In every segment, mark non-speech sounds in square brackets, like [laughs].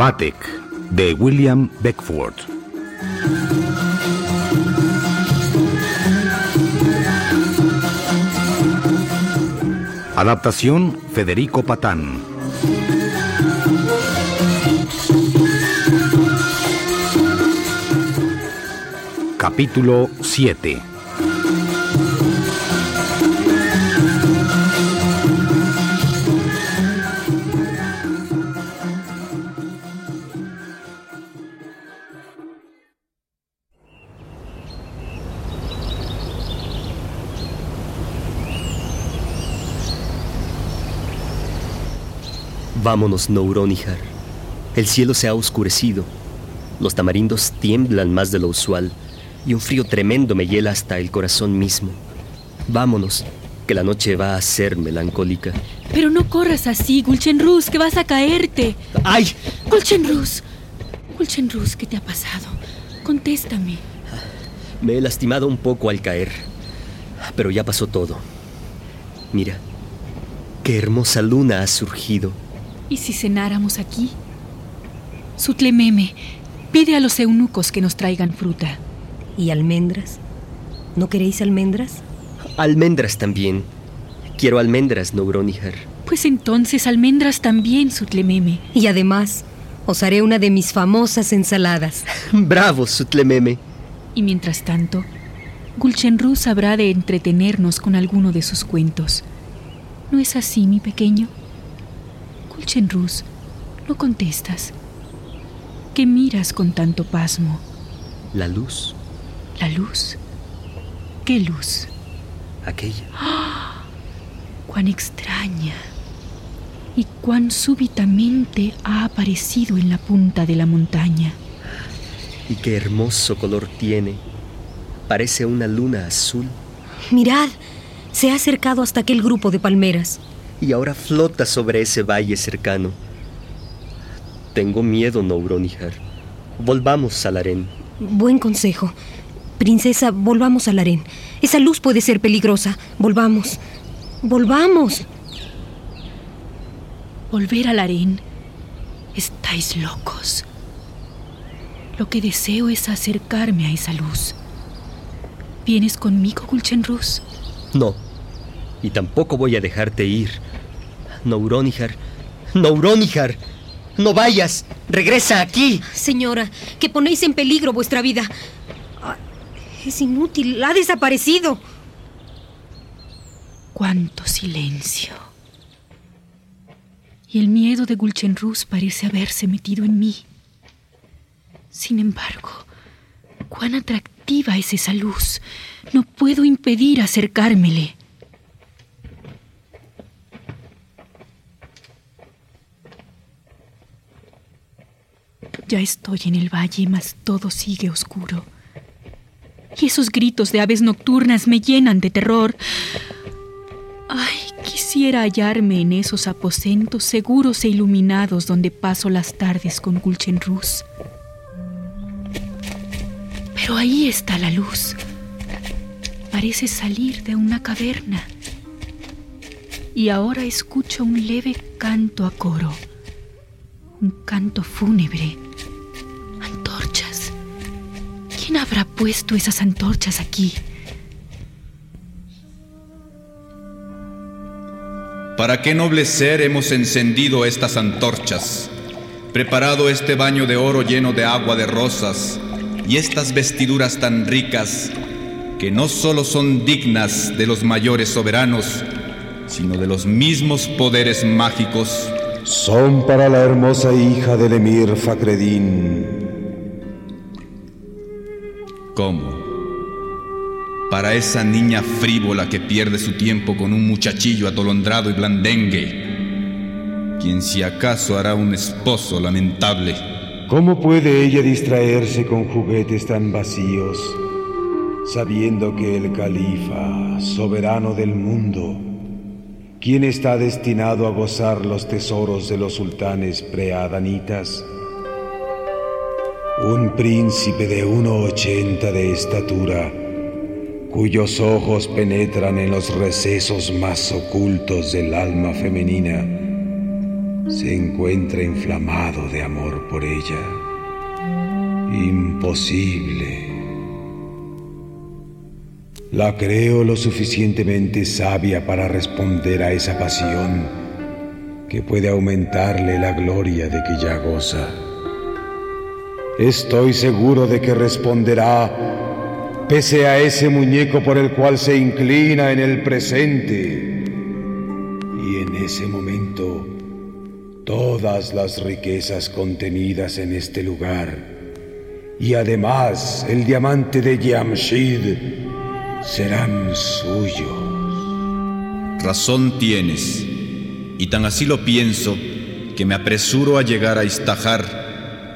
Vatek de William Beckford. Adaptación Federico Patán. Capítulo 7 Vámonos, Nouronihar. El cielo se ha oscurecido. Los tamarindos tiemblan más de lo usual y un frío tremendo me hiela hasta el corazón mismo. Vámonos, que la noche va a ser melancólica. Pero no corras así, Gulchenrus, que vas a caerte. ¡Ay! Gulchenrus. Gulchenrus, ¿qué te ha pasado? Contéstame. Me he lastimado un poco al caer, pero ya pasó todo. Mira, qué hermosa luna ha surgido. ¿Y si cenáramos aquí? Sutlememe, pide a los eunucos que nos traigan fruta. ¿Y almendras? ¿No queréis almendras? Almendras también. Quiero almendras, Nouronihar. Pues entonces almendras también, Sutlememe. Y además, os haré una de mis famosas ensaladas. [laughs] Bravo, Sutlememe. Y mientras tanto, Gulchenruz habrá de entretenernos con alguno de sus cuentos. ¿No es así, mi pequeño? Gulchenruz, no contestas. ¿Qué miras con tanto pasmo? La luz. ¿La luz? ¿Qué luz? Aquella. [gasps] ¡Cuán extraña! Y cuán súbitamente ha aparecido en la punta de la montaña. Y qué hermoso color tiene. Parece una luna azul. Mirad, se ha acercado hasta aquel grupo de palmeras. Y ahora flota sobre ese valle cercano. Tengo miedo, Nouronihar. Volvamos al harén. Buen consejo. Princesa, volvamos al harén. Esa luz puede ser peligrosa. Volvamos. Volvamos. Volver al harén. Estáis locos. Lo que deseo es acercarme a esa luz. ¿Vienes conmigo, Gulchenruz? No. Y tampoco voy a dejarte ir. Nouronihar. Nouronihar. No vayas. Regresa aquí. Señora, que ponéis en peligro vuestra vida. Ah, Es inútil. Ha desaparecido. Cuánto silencio. Y el miedo de Gulchenruz parece haberse metido en mí. Sin embargo, cuán atractiva es esa luz. No puedo impedir acercármele. Ya estoy en el valle, mas todo sigue oscuro. Y esos gritos de aves nocturnas me llenan de terror. Ay, quisiera hallarme en esos aposentos seguros e iluminados donde paso las tardes con Gulchenruz. Pero ahí está la luz. Parece salir de una caverna. Y ahora escucho un leve canto a coro. Un canto fúnebre. ¿Quién habrá puesto esas antorchas aquí? ¿Para qué noble ser hemos encendido estas antorchas? Preparado este baño de oro lleno de agua de rosas y estas vestiduras tan ricas que no solo son dignas de los mayores soberanos, sino de los mismos poderes mágicos. Son para la hermosa hija del emir Fakreddin. ¿Cómo? Para esa niña frívola que pierde su tiempo con un muchachillo atolondrado y blandengue, quien si acaso hará un esposo lamentable. ¿Cómo puede ella distraerse con juguetes tan vacíos, sabiendo que el califa, soberano del mundo, quien está destinado a gozar los tesoros de los sultanes preadanitas, un príncipe de 1,80 de estatura, cuyos ojos penetran en los recesos más ocultos del alma femenina, se encuentra inflamado de amor por ella. Imposible. La creo lo suficientemente sabia para responder a esa pasión que puede aumentarle la gloria de que ya goza. Estoy seguro de que responderá pese a ese muñeco por el cual se inclina en el presente. Y en ese momento, todas las riquezas contenidas en este lugar, y además el diamante de Yamshid, serán suyos. Razón tienes, y tan así lo pienso que me apresuro a llegar a Istajar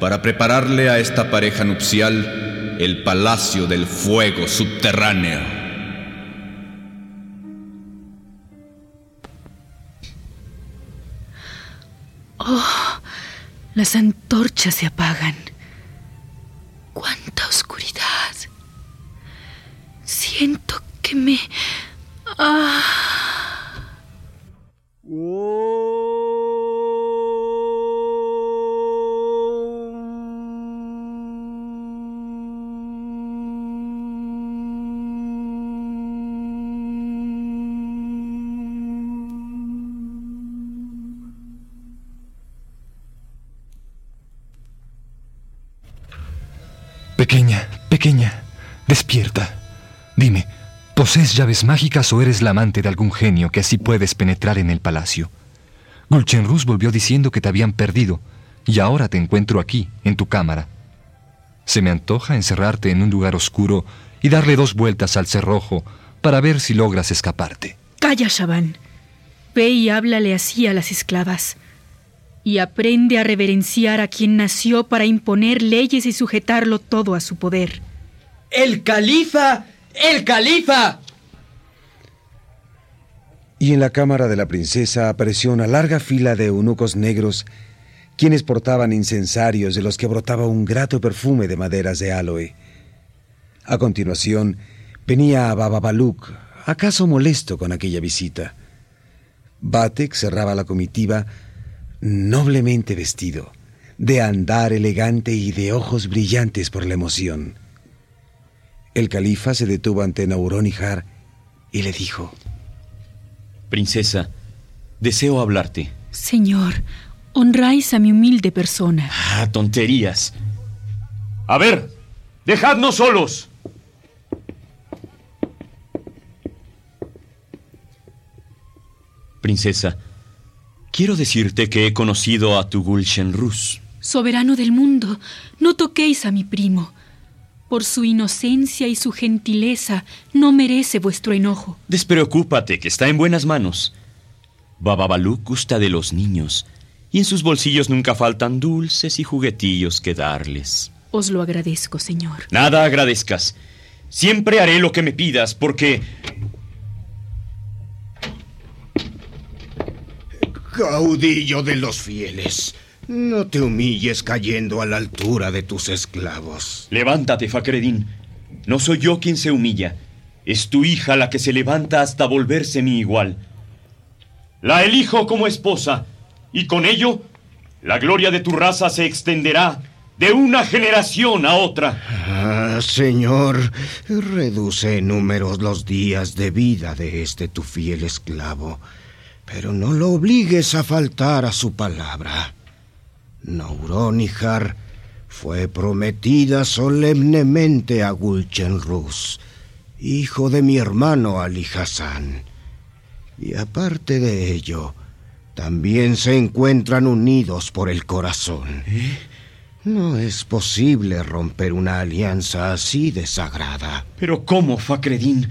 para prepararle a esta pareja nupcial el palacio del fuego subterráneo. Oh, las antorchas se apagan. ¡Cuánta oscuridad! Siento que me... Ah. Pequeña, pequeña, despierta. Dime, ¿posees llaves mágicas o eres la amante de algún genio que así puedes penetrar en el palacio? Gulchenrus volvió diciendo que te habían perdido y ahora te encuentro aquí, en tu cámara. Se me antoja encerrarte en un lugar oscuro y darle dos vueltas al cerrojo para ver si logras escaparte. Calla, Shaban. Ve y háblale así a las esclavas. Y aprende a reverenciar a quien nació para imponer leyes y sujetarlo todo a su poder. ¡El califa! ¡El califa! Y en la cámara de la princesa apareció una larga fila de eunucos negros, quienes portaban incensarios de los que brotaba un grato perfume de maderas de aloe. A continuación, venía Baba Baluk, acaso molesto con aquella visita. Batek cerraba la comitiva noblemente vestido, de andar elegante y de ojos brillantes por la emoción. El califa se detuvo ante Nauronihar y le dijo: Princesa, deseo hablarte. Señor, honráis a mi humilde persona. Ah, tonterías. A ver, dejadnos solos. Princesa, quiero decirte que he conocido a tu Gulshenrus. Soberano del mundo, no toquéis a mi primo. Por su inocencia y su gentileza no merece vuestro enojo. Despreocúpate, que está en buenas manos. Bababaluk gusta de los niños, y en sus bolsillos nunca faltan dulces y juguetillos que darles. Os lo agradezco, señor. Nada agradezcas. Siempre haré lo que me pidas, porque... Caudillo de los fieles, no te humilles cayendo a la altura de tus esclavos. Levántate, Fakreddin. No soy yo quien se humilla. Es tu hija la que se levanta hasta volverse mi igual. La elijo como esposa, y con ello la gloria de tu raza se extenderá de una generación a otra. Ah, señor, reduce en números los días de vida de este tu fiel esclavo, pero no lo obligues a faltar a su palabra. Nauronihar fue prometida solemnemente a Gulchenrus, hijo de mi hermano Ali Hassan. Y aparte de ello, también se encuentran unidos por el corazón. No es posible romper una alianza así de sagrada. Pero ¿cómo, Fakreddin?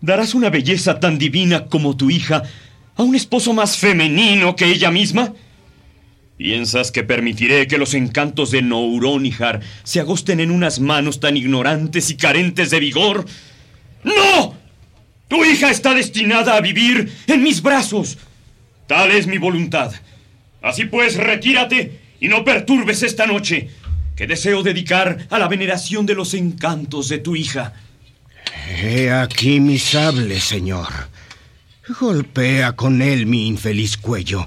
¿Darás una belleza tan divina como tu hija a un esposo más femenino que ella misma? ¿Piensas que permitiré que los encantos de Nouronihar se agosten en unas manos tan ignorantes y carentes de vigor? ¡No! Tu hija está destinada a vivir en mis brazos. Tal es mi voluntad. Así pues, retírate y no perturbes esta noche, que deseo dedicar a la veneración de los encantos de tu hija. He aquí mi sable, señor. Golpea con él mi infeliz cuello,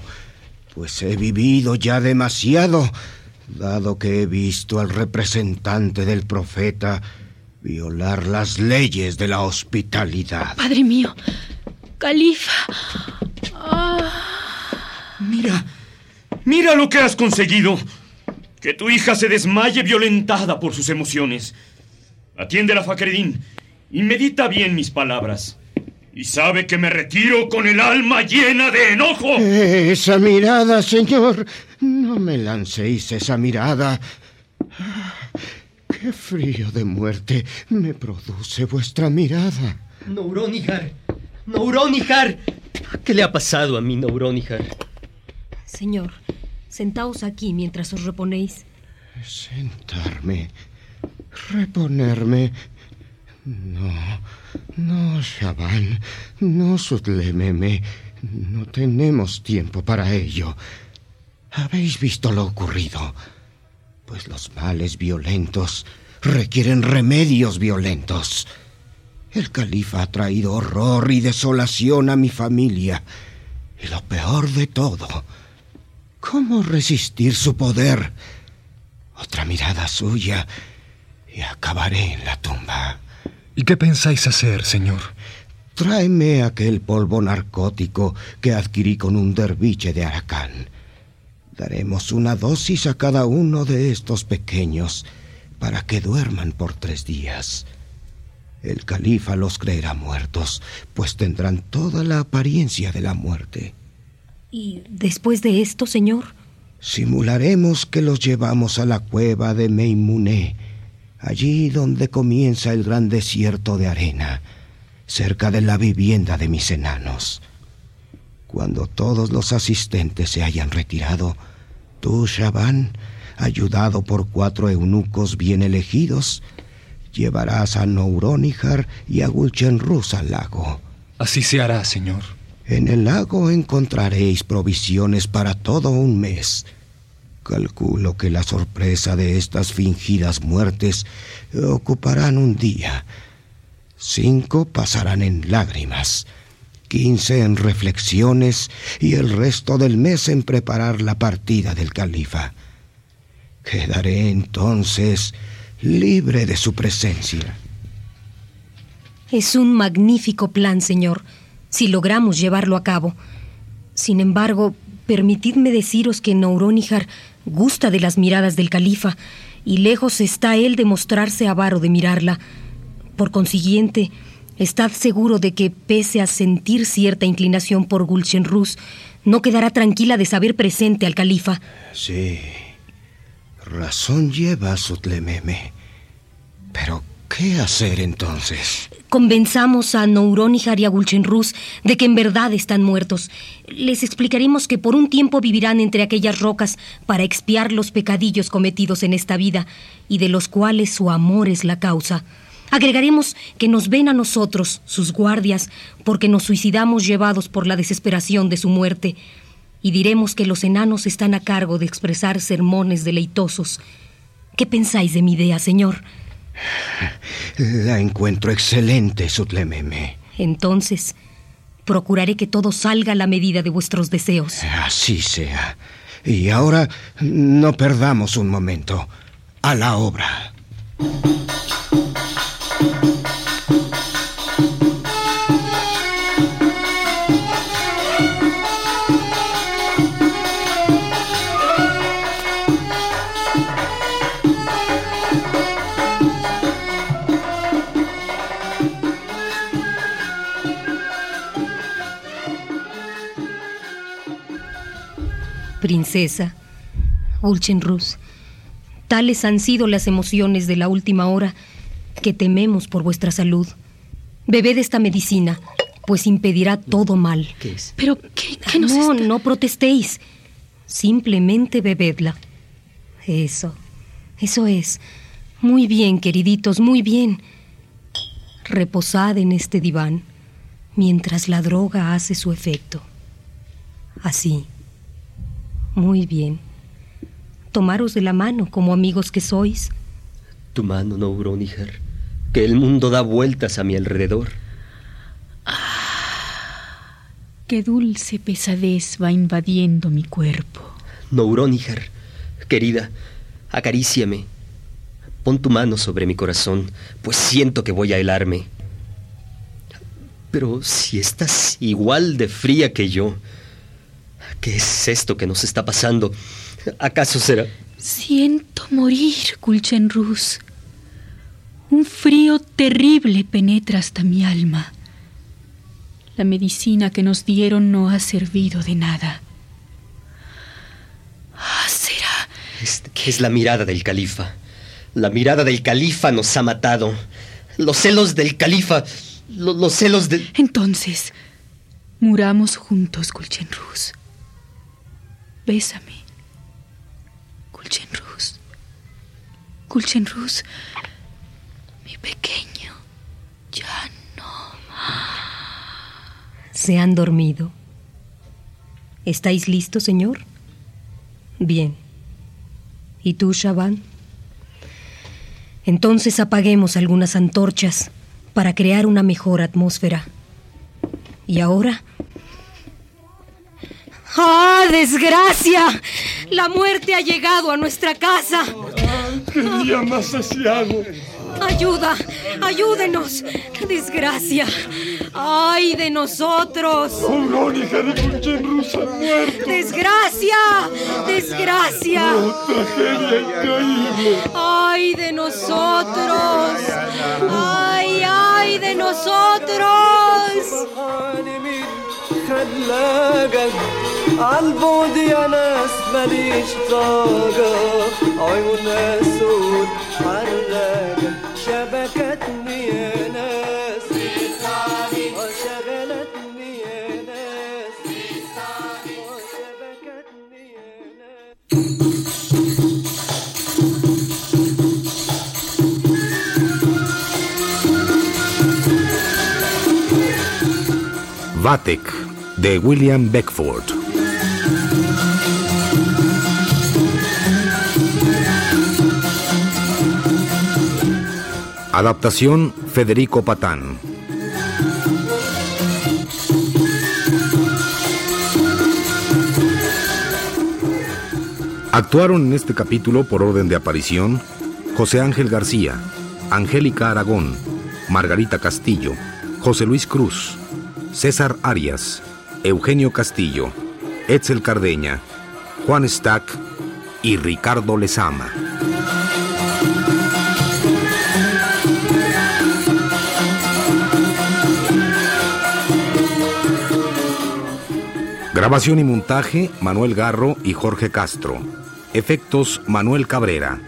pues he vivido ya demasiado, dado que he visto al representante del profeta violar las leyes de la hospitalidad. Padre mío, Califa. Mira, mira lo que has conseguido. Que tu hija se desmaye violentada por sus emociones. Atiende a Fakreddin y medita bien mis palabras. Y sabe que me retiro con el alma llena de enojo. Esa mirada, señor. No me lancéis esa mirada. Qué frío de muerte me produce vuestra mirada. Nouronihar. Nouronihar. ¿Qué le ha pasado a mi Nouronihar? Señor, sentaos aquí mientras os reponéis. Sentarme. Reponerme. No, no, Shaban. No, Sutlememe. No tenemos tiempo para ello. Habéis visto lo ocurrido. Pues los males violentos requieren remedios violentos. El califa ha traído horror y desolación a mi familia. Y lo peor de todo, ¿cómo resistir su poder? Otra mirada suya y acabaré en la tumba. ¿Y qué pensáis hacer, señor? Tráeme aquel polvo narcótico que adquirí con un derviche de Aracán. Daremos una dosis a cada uno de estos pequeños para que duerman por tres días. El califa los creerá muertos, pues tendrán toda la apariencia de la muerte. ¿Y después de esto, señor? Simularemos que los llevamos a la cueva de Meimuné, allí donde comienza el gran desierto de arena, cerca de la vivienda de mis enanos. Cuando todos los asistentes se hayan retirado, tú, Shaban, ayudado por cuatro eunucos bien elegidos, llevarás a Nouronihar y a Gulchenruz al lago. Así se hará, señor. En el lago encontraréis provisiones para todo un mes. Calculo que la sorpresa de estas fingidas muertes ocuparán un día. Cinco pasarán en lágrimas, quince en reflexiones y el resto del mes en preparar la partida del califa. Quedaré entonces libre de su presencia. Es un magnífico plan, señor, si logramos llevarlo a cabo. Sin embargo, permitidme deciros que Nouronihar gusta de las miradas del califa, y lejos está él de mostrarse avaro de mirarla. Por consiguiente, estad seguro de que, pese a sentir cierta inclinación por Gulchenruz, no quedará tranquila de saber presente al califa. Sí, razón lleva Sutlememe. Pero, ¿qué hacer entonces? Convenzamos a Nouronihar y a Gulchenruz de que en verdad están muertos. Les explicaremos que por un tiempo vivirán entre aquellas rocas para expiar los pecadillos cometidos en esta vida y de los cuales su amor es la causa. Agregaremos que nos ven a nosotros, sus guardias, porque nos suicidamos llevados por la desesperación de su muerte. Y diremos que los enanos están a cargo de expresar sermones deleitosos. ¿Qué pensáis de mi idea, señor? La encuentro excelente, Sutlememe. Entonces, procuraré que todo salga a la medida de vuestros deseos. Así sea. Y ahora no perdamos un momento. A la obra. Princesa, Ulchenruz, tales han sido las emociones de la última hora que tememos por vuestra salud. Bebed esta medicina, pues impedirá todo mal. ¿Qué es? Pero, ¿qué, qué nos no, está- no protestéis. Simplemente bebedla. Eso, eso es. Muy bien, queriditos, muy bien. Reposad en este diván mientras la droga hace su efecto. Así. Muy bien. Tomaros de la mano como amigos que sois. Tu mano, Nouronihar, que el mundo da vueltas a mi alrededor. Qué dulce pesadez va invadiendo mi cuerpo. Nouronihar, querida, acaríciame. Pon tu mano sobre mi corazón, pues siento que voy a helarme. Pero si estás igual de fría que yo, ¿qué es esto que nos está pasando? ¿Acaso será? Siento morir, Kulchenrus. Un frío terrible penetra hasta mi alma. La medicina que nos dieron no ha servido de nada. Ah, será. Es, es la mirada del califa. La mirada del califa nos ha matado. Los celos del califa. lo- los celos de. Entonces, muramos juntos, Kulchenrus. Bésame. Kulchenrus. Kulchenrus. Mi pequeño. Ya no. ¿Se han dormido? ¿Estáis listos, señor? Bien. ¿Y tú, Shaban? Entonces apaguemos algunas antorchas para crear una mejor atmósfera. ¿Y ahora? ¡Ah, desgracia! La muerte ha llegado a nuestra casa. ¡Qué día más asiago! ¡Ayuda! ¡Ayúdenos! ¡Desgracia! ¡Ay de nosotros! ¡Aurónica de Kulchenrus ha muerto! ¡Desgracia! ¡Desgracia! ¡Tragedia increíble! ¡Ay de nosotros! ¡Ay, ay de nosotros! خلاقك. عالبعد يا ناس ماليش طاقة. عيون اسود حرقة شبكتني يا ناس. آه، شغلتني يا ناس. آه، شبكتني يا ناس. Vatek, de William Beckford. Adaptación Federico Patán. Actuaron en este capítulo por orden de aparición José Ángel García, Angélica Aragón, Margarita Castillo, José Luis Cruz, César Arias, Eugenio Castillo, Etzel Cardeña, Juan Stack y Ricardo Lezama. Grabación y montaje Manuel Garro y Jorge Castro. Efectos Manuel Cabrera.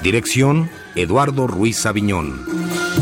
Dirección Eduardo Ruiz Sabiñón.